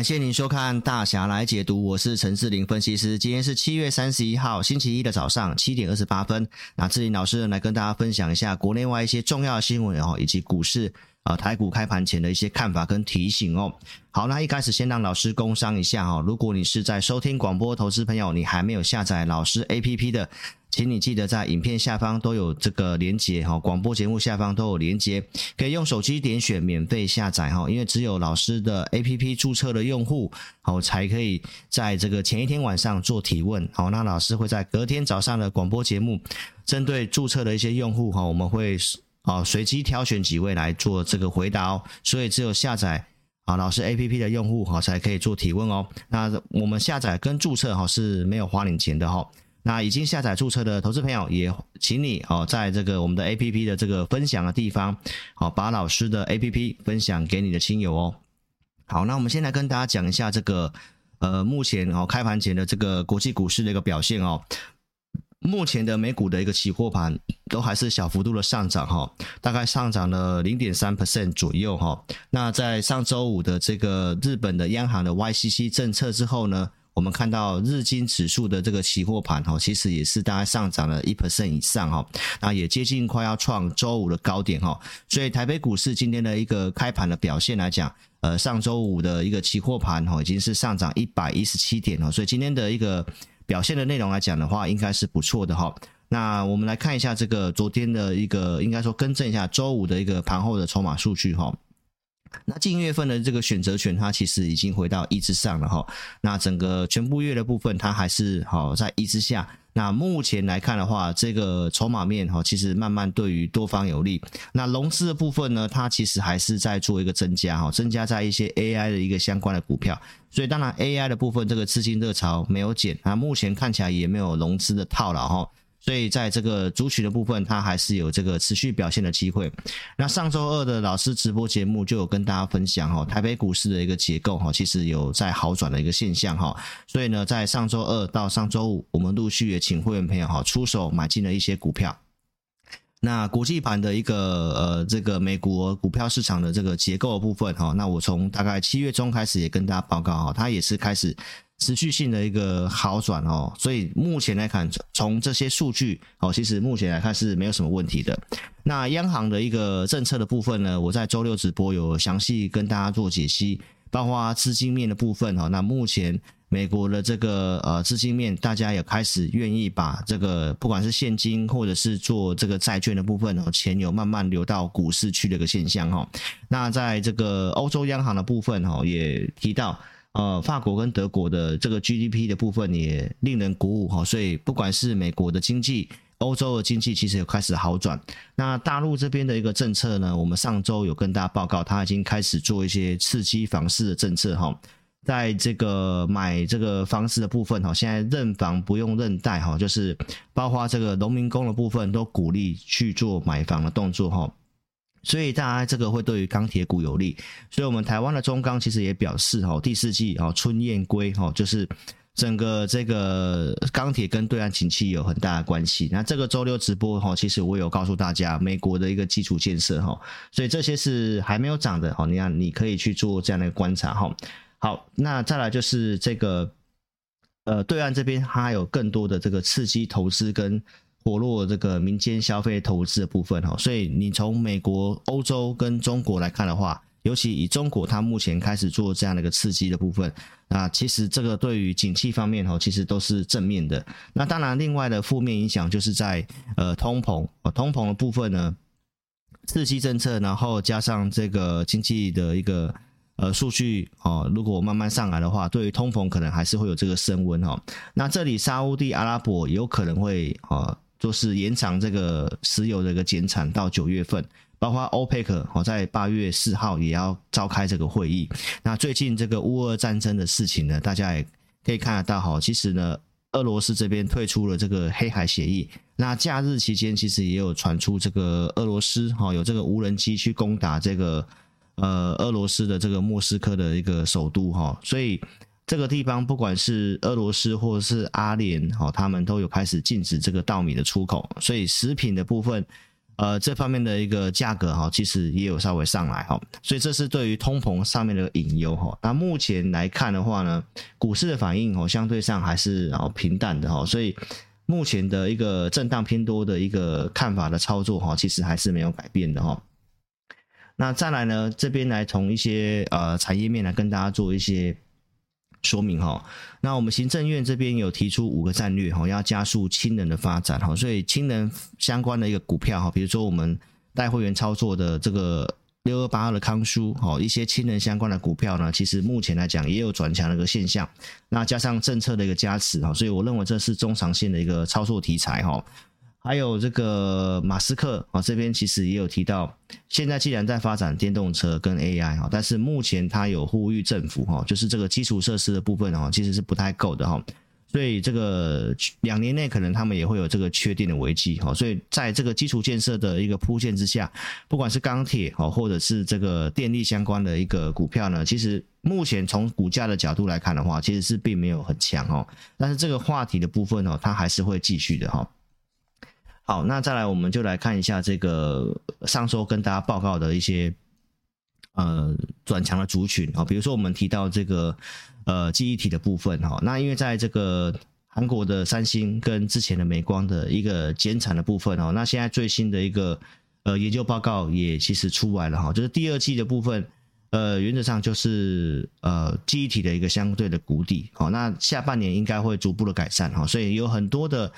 感谢您收看大侠来解读，我是陈志玲分析师。今天是七月三十一号星期一的早上七点二十八分。那志玲老师来跟大家分享一下国内外一些重要新闻哦，以及股市啊台股开盘前的一些看法跟提醒哦。好，那一开始先让老师工商一下哈，如果你是在收听广播投资朋友，你还没有下载老师 APP 的。请你记得在影片下方都有这个连接哈，广播节目下方都有连接，可以用手机点选免费下载哈。因为只有老师的 APP 注册的用户，好才可以在这个前一天晚上做提问。好，那老师会在隔天早上的广播节目，针对注册的一些用户哈，我们会啊随机挑选几位来做这个回答哦。所以只有下载啊老师 APP 的用户哈才可以做提问哦。那我们下载跟注册哈是没有花你钱的哈。那已经下载注册的投资朋友，也请你哦，在这个我们的 APP 的这个分享的地方，好，把老师的 APP 分享给你的亲友哦。好，那我们先来跟大家讲一下这个呃，目前哦开盘前的这个国际股市的一个表现哦。目前的美股的一个期货盘都还是小幅度的上涨哈，大概上涨了零点三 percent 左右哈。那在上周五的这个日本的央行的 YCC 政策之后呢，我们看到日经指数的这个期货盘哈，其实也是大概上涨了一 percent 以上哈，那也接近快要创周五的高点哈。所以台北股市今天的一个开盘的表现来讲，呃，上周五的一个期货盘哈，已经是上涨一百一十七点了。所以今天的一个表现的内容来讲的话，应该是不错的哈。那我们来看一下这个昨天的一个，应该说更正一下周五的一个盘后的筹码数据哈。那近月份的这个选择权，它其实已经回到一之上了哈。那整个全部月的部分，它还是好在一之下。那目前来看的话，这个筹码面哈，其实慢慢对于多方有利。那融资的部分呢，它其实还是在做一个增加哈，增加在一些 AI 的一个相关的股票。所以当然 AI 的部分，这个资金热潮没有减，那目前看起来也没有融资的套牢哈。所以在这个族群的部分，它还是有这个持续表现的机会。那上周二的老师直播节目就有跟大家分享哈，台北股市的一个结构哈，其实有在好转的一个现象哈。所以呢，在上周二到上周五，我们陆续也请会员朋友哈出手买进了一些股票。那国际盘的一个呃这个美国股票市场的这个结构的部分哈，那我从大概七月中开始也跟大家报告哈，它也是开始。持续性的一个好转哦，所以目前来看，从这些数据哦，其实目前来看是没有什么问题的。那央行的一个政策的部分呢，我在周六直播有详细跟大家做解析，包括资金面的部分哈。那目前美国的这个呃资金面，大家也开始愿意把这个不管是现金或者是做这个债券的部分哦，钱有慢慢流到股市去的一个现象哈。那在这个欧洲央行的部分哈，也提到。呃，法国跟德国的这个 GDP 的部分也令人鼓舞哈，所以不管是美国的经济、欧洲的经济，其实有开始好转。那大陆这边的一个政策呢，我们上周有跟大家报告，它已经开始做一些刺激房市的政策哈，在这个买这个房子的部分哈，现在认房不用认贷哈，就是包括这个农民工的部分都鼓励去做买房的动作哈。所以大家这个会对于钢铁股有利，所以我们台湾的中钢其实也表示哈，第四季哦春燕归哈，就是整个这个钢铁跟对岸景气有很大的关系。那这个周六直播哈，其实我有告诉大家美国的一个基础建设哈，所以这些是还没有涨的哈，你看你可以去做这样的一个观察哈。好，那再来就是这个呃对岸这边它有更多的这个刺激投资跟。活络这个民间消费投资的部分哈，所以你从美国、欧洲跟中国来看的话，尤其以中国它目前开始做这样的一个刺激的部分，那其实这个对于景气方面哈，其实都是正面的。那当然，另外的负面影响就是在呃通膨，通膨的部分呢，刺激政策，然后加上这个经济的一个呃数据哦，如果慢慢上来的话，对于通膨可能还是会有这个升温哈。那这里沙乌地阿拉伯有可能会啊。就是延长这个石油的一个减产到九月份，包括 OPEC 哦，在八月四号也要召开这个会议。那最近这个乌俄战争的事情呢，大家也可以看得到哈。其实呢，俄罗斯这边退出了这个黑海协议。那假日期间，其实也有传出这个俄罗斯哈有这个无人机去攻打这个呃俄罗斯的这个莫斯科的一个首都哈，所以。这个地方不管是俄罗斯或者是阿联，哦，他们都有开始禁止这个稻米的出口，所以食品的部分，呃，这方面的一个价格哈，其实也有稍微上来哈，所以这是对于通膨上面的隐忧哈。那目前来看的话呢，股市的反应哦，相对上还是哦平淡的哈，所以目前的一个震荡偏多的一个看法的操作哈，其实还是没有改变的哈。那再来呢，这边来从一些呃产业面来跟大家做一些。说明哈，那我们行政院这边有提出五个战略哈，要加速氢能的发展哈，所以氢能相关的一个股票哈，比如说我们带会员操作的这个六二八二的康舒哈，一些氢能相关的股票呢，其实目前来讲也有转强的一个现象，那加上政策的一个加持哈，所以我认为这是中长线的一个操作题材哈。还有这个马斯克啊，这边其实也有提到，现在既然在发展电动车跟 AI 哈，但是目前他有呼吁政府哈，就是这个基础设施的部分哈，其实是不太够的哈，所以这个两年内可能他们也会有这个缺电的危机哈，所以在这个基础建设的一个铺垫之下，不管是钢铁哈，或者是这个电力相关的一个股票呢，其实目前从股价的角度来看的话，其实是并没有很强哈，但是这个话题的部分呢，它还是会继续的哈。好，那再来，我们就来看一下这个上周跟大家报告的一些呃转强的族群啊，比如说我们提到这个呃记忆体的部分哈，那因为在这个韩国的三星跟之前的美光的一个减产的部分哦，那现在最新的一个呃研究报告也其实出来了哈，就是第二季的部分，呃原则上就是呃记忆体的一个相对的谷底，好，那下半年应该会逐步的改善哈，所以有很多的。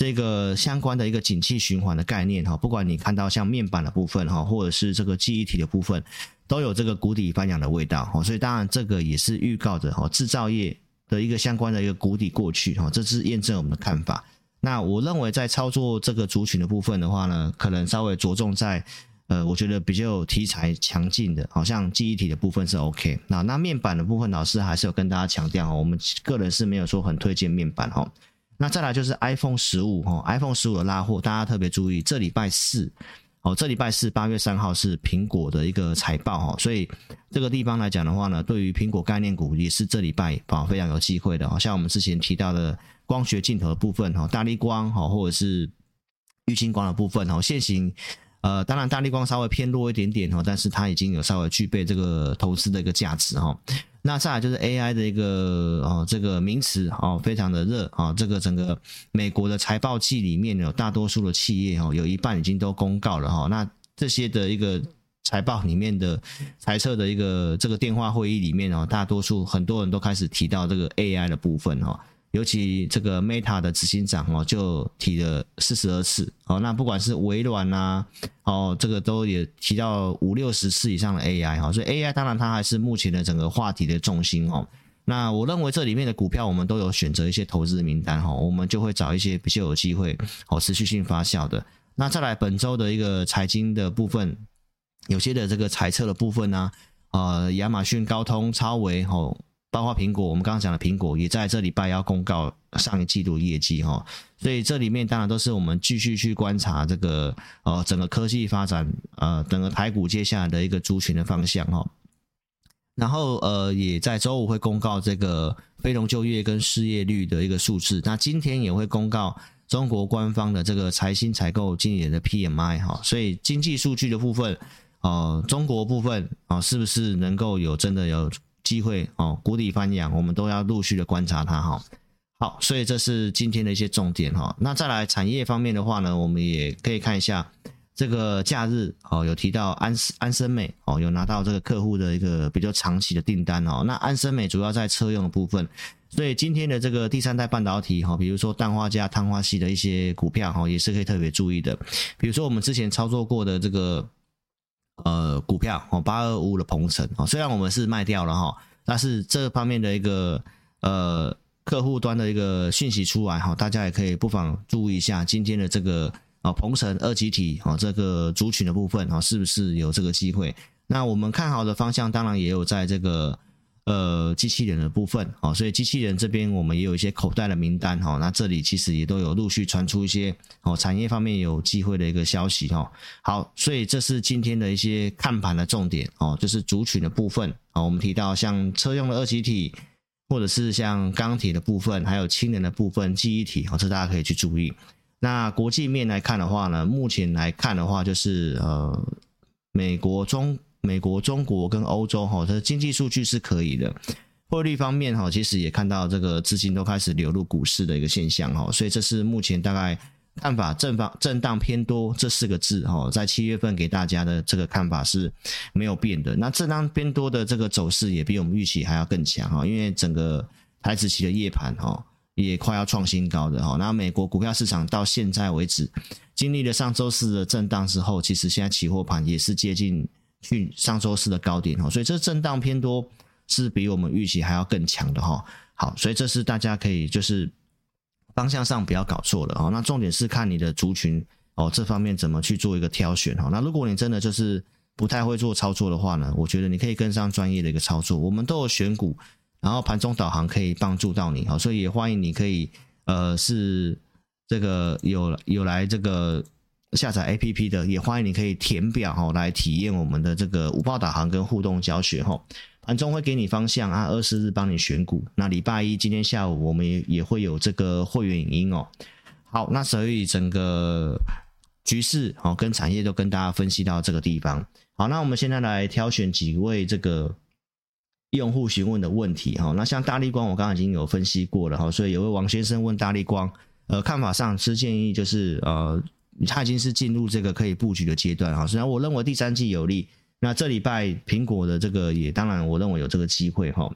这个相关的一个景气循环的概念哈，不管你看到像面板的部分哈，或者是这个记忆体的部分，都有这个谷底翻扬的味道哈，所以当然这个也是预告着哈，制造业的一个相关的一个谷底过去哈，这是验证我们的看法。那我认为在操作这个族群的部分的话呢，可能稍微着重在呃，我觉得比较有题材强劲的，好像记忆体的部分是 OK。那那面板的部分，老师还是有跟大家强调哈，我们个人是没有说很推荐面板哈。那再来就是 iPhone 十五哈，iPhone 十五的拉货，大家特别注意，这礼拜四哦，这礼拜四八月三号是苹果的一个财报哈，所以这个地方来讲的话呢，对于苹果概念股也是这礼拜啊非常有机会的，哦像我们之前提到的光学镜头的部分哈，大力光哈，或者是玉清光的部分哈，现行呃，当然大力光稍微偏弱一点点哈，但是它已经有稍微具备这个投资的一个价值哈。那再来就是 AI 的一个哦，这个名词哦，非常的热啊。这个整个美国的财报季里面有大多数的企业哦，有一半已经都公告了哈。那这些的一个财报里面的财测的一个这个电话会议里面哦，大多数很多人都开始提到这个 AI 的部分哈。尤其这个 Meta 的执行长哦，就提了四十二次哦。那不管是微软呐，哦，这个都也提到五六十次以上的 AI 哈。所以 AI 当然它还是目前的整个话题的重心哦。那我认为这里面的股票我们都有选择一些投资名单哈，我们就会找一些比较有机会哦持续性发酵的。那再来本周的一个财经的部分，有些的这个财测的部分呢，呃，亚马逊、高通、超微吼。包括苹果，我们刚刚讲的苹果也在这礼拜要公告上一季度业绩哈，所以这里面当然都是我们继续去观察这个呃整个科技发展呃整个台股接下来的一个族群的方向哈。然后呃也在周五会公告这个非农就业跟失业率的一个数字，那今天也会公告中国官方的这个财新采购经理人的 PMI 哈，所以经济数据的部分呃中国部分啊是不是能够有真的有机会哦，谷底翻扬，我们都要陆续的观察它哈。好，所以这是今天的一些重点哈。那再来产业方面的话呢，我们也可以看一下这个假日哦，有提到安安森美哦，有拿到这个客户的一个比较长期的订单哦。那安森美主要在车用的部分，所以今天的这个第三代半导体哈，比如说氮化镓、碳化矽的一些股票哈，也是可以特别注意的。比如说我们之前操作过的这个。呃，股票哦，八二五的鹏程哦，虽然我们是卖掉了哈，但是这方面的一个呃客户端的一个讯息出来哈，大家也可以不妨注意一下今天的这个啊鹏程二级体啊，这个族群的部分啊，是不是有这个机会？那我们看好的方向，当然也有在这个。呃，机器人的部分哦，所以机器人这边我们也有一些口袋的名单哈。那这里其实也都有陆续传出一些哦，产业方面有机会的一个消息哈。好，所以这是今天的一些看盘的重点哦，就是族群的部分啊。我们提到像车用的二极体，或者是像钢铁的部分，还有氢能的部分、记忆体哦，这大家可以去注意。那国际面来看的话呢，目前来看的话，就是呃，美国中美国中国跟欧洲哈，它的经济数据是可以的。汇率方面哈，其实也看到这个资金都开始流入股市的一个现象哈，所以这是目前大概看法正方震荡偏多这四个字哈，在七月份给大家的这个看法是没有变的。那震荡偏多的这个走势也比我们预期还要更强哈，因为整个台指期的夜盘哈也快要创新高的哈。那美国股票市场到现在为止经历了上周四的震荡之后，其实现在期货盘也是接近去上周四的高点哈，所以这震荡偏多。是比我们预期还要更强的哈，好，所以这是大家可以就是方向上不要搞错了哦。那重点是看你的族群哦，这方面怎么去做一个挑选哈。那如果你真的就是不太会做操作的话呢，我觉得你可以跟上专业的一个操作。我们都有选股，然后盘中导航可以帮助到你哈，所以也欢迎你可以呃是这个有有来这个下载 APP 的，也欢迎你可以填表哈来体验我们的这个五报导航跟互动教学哈。盘中会给你方向啊，二四日帮你选股。那礼拜一今天下午我们也也会有这个会员影音哦。好，那所以整个局势哦跟产业都跟大家分析到这个地方。好，那我们现在来挑选几位这个用户询问的问题哈。那像大立光，我刚刚已经有分析过了哈，所以有位王先生问大立光，呃，看法上是建议就是呃，他已经是进入这个可以布局的阶段哈。虽然我认为第三季有利。那这礼拜苹果的这个也当然，我认为有这个机会哈。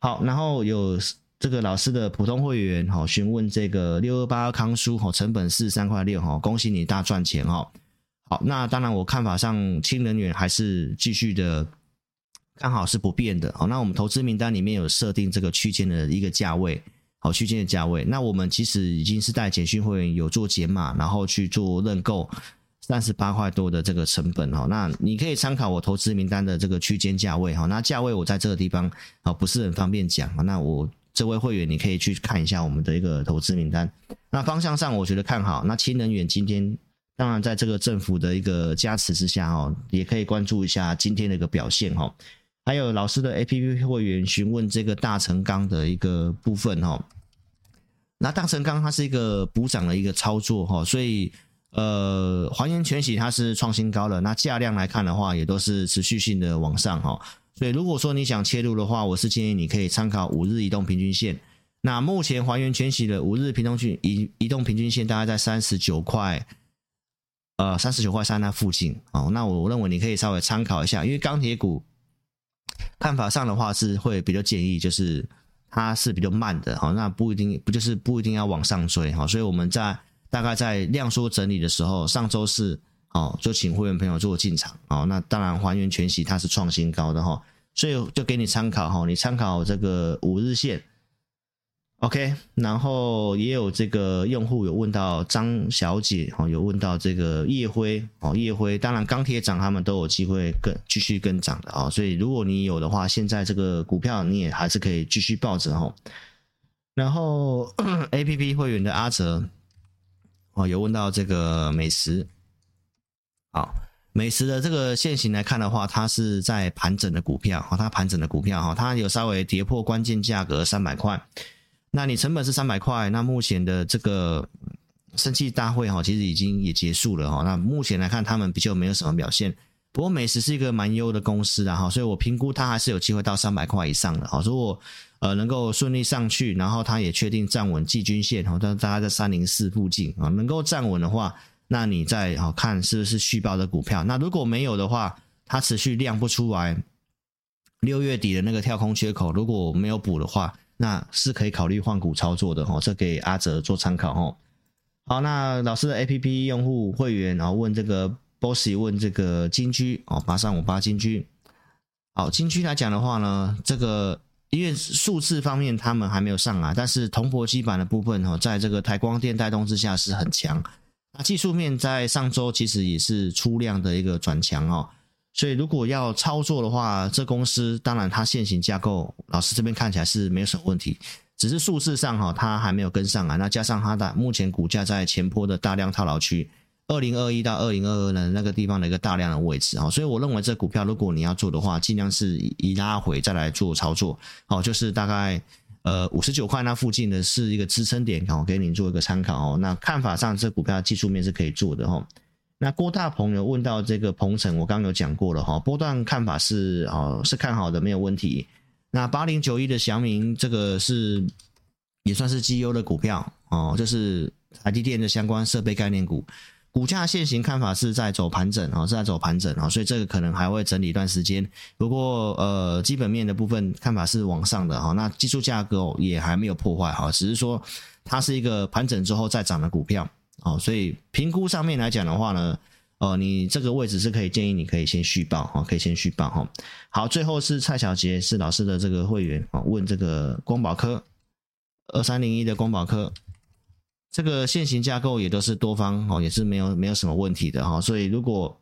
好，然后有这个老师的普通会员哈，询问这个六二八康舒哈，成本四十三块六哈，恭喜你大赚钱哈。好，那当然我看法上，氢能源还是继续的看好是不变的。好，那我们投资名单里面有设定这个区间的一个价位，好，区间的价位。那我们其实已经是带简讯会员有做减码，然后去做认购。三十八块多的这个成本哈，那你可以参考我投资名单的这个区间价位哈，那价位我在这个地方啊不是很方便讲，那我这位会员你可以去看一下我们的一个投资名单，那方向上我觉得看好，那氢能源今天当然在这个政府的一个加持之下哦，也可以关注一下今天的一个表现哈，还有老师的 APP 会员询问这个大成钢的一个部分哈，那大成钢它是一个补涨的一个操作哈，所以。呃，还原全息它是创新高了，那价量来看的话，也都是持续性的往上哈。所以如果说你想切入的话，我是建议你可以参考五日移动平均线。那目前还原全息的五日平均线移移动平均线大概在三十九块，呃，三十九块三那附近哦。那我认为你可以稍微参考一下，因为钢铁股看法上的话是会比较建议，就是它是比较慢的哈，那不一定不就是不一定要往上追哈。所以我们在。大概在量缩整理的时候，上周四哦，就请会员朋友做进场哦。那当然还原全息它是创新高的哈，所以就给你参考哈，你参考这个五日线，OK。然后也有这个用户有问到张小姐哦，有问到这个叶辉哦，叶辉当然钢铁涨，他们都有机会跟继续跟涨的啊。所以如果你有的话，现在这个股票你也还是可以继续抱着哈。然后 APP 会员的阿泽。哦，有问到这个美食，好，美食的这个线型来看的话，它是在盘整的股票，哈，它盘整的股票，哈，它有稍微跌破关键价格三百块，那你成本是三百块，那目前的这个生气大会，哈，其实已经也结束了，哈，那目前来看，他们比较没有什么表现，不过美食是一个蛮优的公司的哈，所以我评估它还是有机会到三百块以上的，哈，如果呃，能够顺利上去，然后它也确定站稳季均线，哈，大概在三零四附近啊，能够站稳的话，那你再好看是不是续报的股票？那如果没有的话，它持续量不出来，六月底的那个跳空缺口如果没有补的话，那是可以考虑换股操作的哈，这给阿哲做参考哈。好，那老师的 APP 用户会员然后问这个 Bossy 问这个金居哦，八三五八金居，好，金居来讲的话呢，这个。因为数字方面他们还没有上来，但是铜箔基板的部分哈，在这个台光电带动之下是很强。那技术面在上周其实也是出量的一个转强哦，所以如果要操作的话，这公司当然它现行架构，老师这边看起来是没有什么问题，只是数字上哈它还没有跟上来。那加上它的目前股价在前波的大量套牢区。二零二一到二零二二呢，那个地方的一个大量的位置啊，所以我认为这股票如果你要做的话，尽量是以拉回再来做操作，哦，就是大概呃五十九块那附近的是一个支撑点，好，给您做一个参考哦。那看法上，这股票技术面是可以做的哈。那郭大鹏有问到这个鹏程，我刚刚有讲过了哈，波段看法是哦是看好的，没有问题。那八零九一的祥明，这个是也算是绩优的股票哦，就是台积电的相关设备概念股，股价现行看法是在走盘整哦，是在走盘整哦，所以这个可能还会整理一段时间。不过呃，基本面的部分看法是往上的哈，那技术价格也还没有破坏哈，只是说它是一个盘整之后再涨的股票哦，所以评估上面来讲的话呢。哦，你这个位置是可以建议你可以先续报哈，可以先续报哈。好，最后是蔡小杰是老师的这个会员啊，问这个光宝科二三零一的光宝科，这个现行架构也都是多方哦，也是没有没有什么问题的哈。所以如果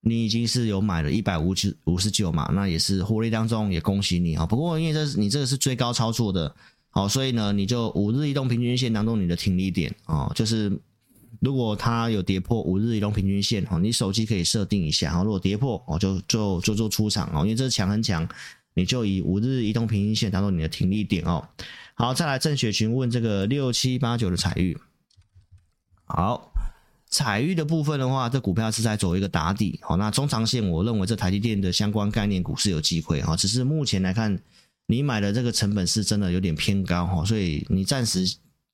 你已经是有买了一百五十五十九嘛，那也是获利当中也恭喜你啊。不过因为这是你这个是追高操作的，好，所以呢你就五日移动平均线当中你的停利点哦，就是。如果它有跌破五日移动平均线哦，你手机可以设定一下哦。如果跌破哦，就就就做出场哦，因为这是强很强，你就以五日移动平均线当做你的停利点哦。好，再来郑雪群问这个六七八九的采钰。好，采钰的部分的话，这股票是在走一个打底哦。那中长线，我认为这台积电的相关概念股是有机会哈，只是目前来看，你买的这个成本是真的有点偏高哈，所以你暂时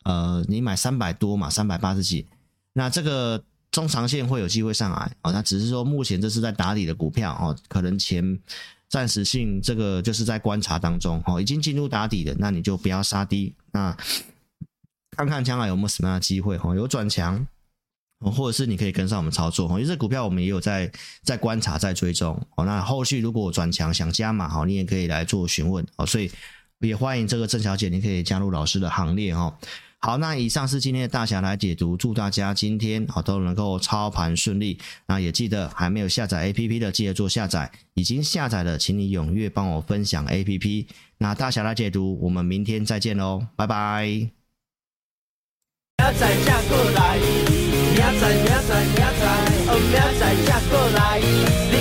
呃，你买三百多嘛，三百八十几。那这个中长线会有机会上来啊，那只是说目前这是在打底的股票哦，可能前暂时性这个就是在观察当中哦，已经进入打底的，那你就不要杀低，那看看将来有没有什么样的机会哦，有转强，或者是你可以跟上我们操作哦，因为这股票我们也有在在观察在追踪哦，那后续如果转强想加码好，你也可以来做询问哦，所以也欢迎这个郑小姐，你可以加入老师的行列哦。好，那以上是今天的大侠来解读，祝大家今天好都能够操盘顺利。那也记得还没有下载 APP 的，记得做下载；已经下载的，请你踊跃帮我分享 APP。那大侠来解读，我们明天再见喽，拜拜。明仔才过来，明仔明仔明仔，哦明仔才过来。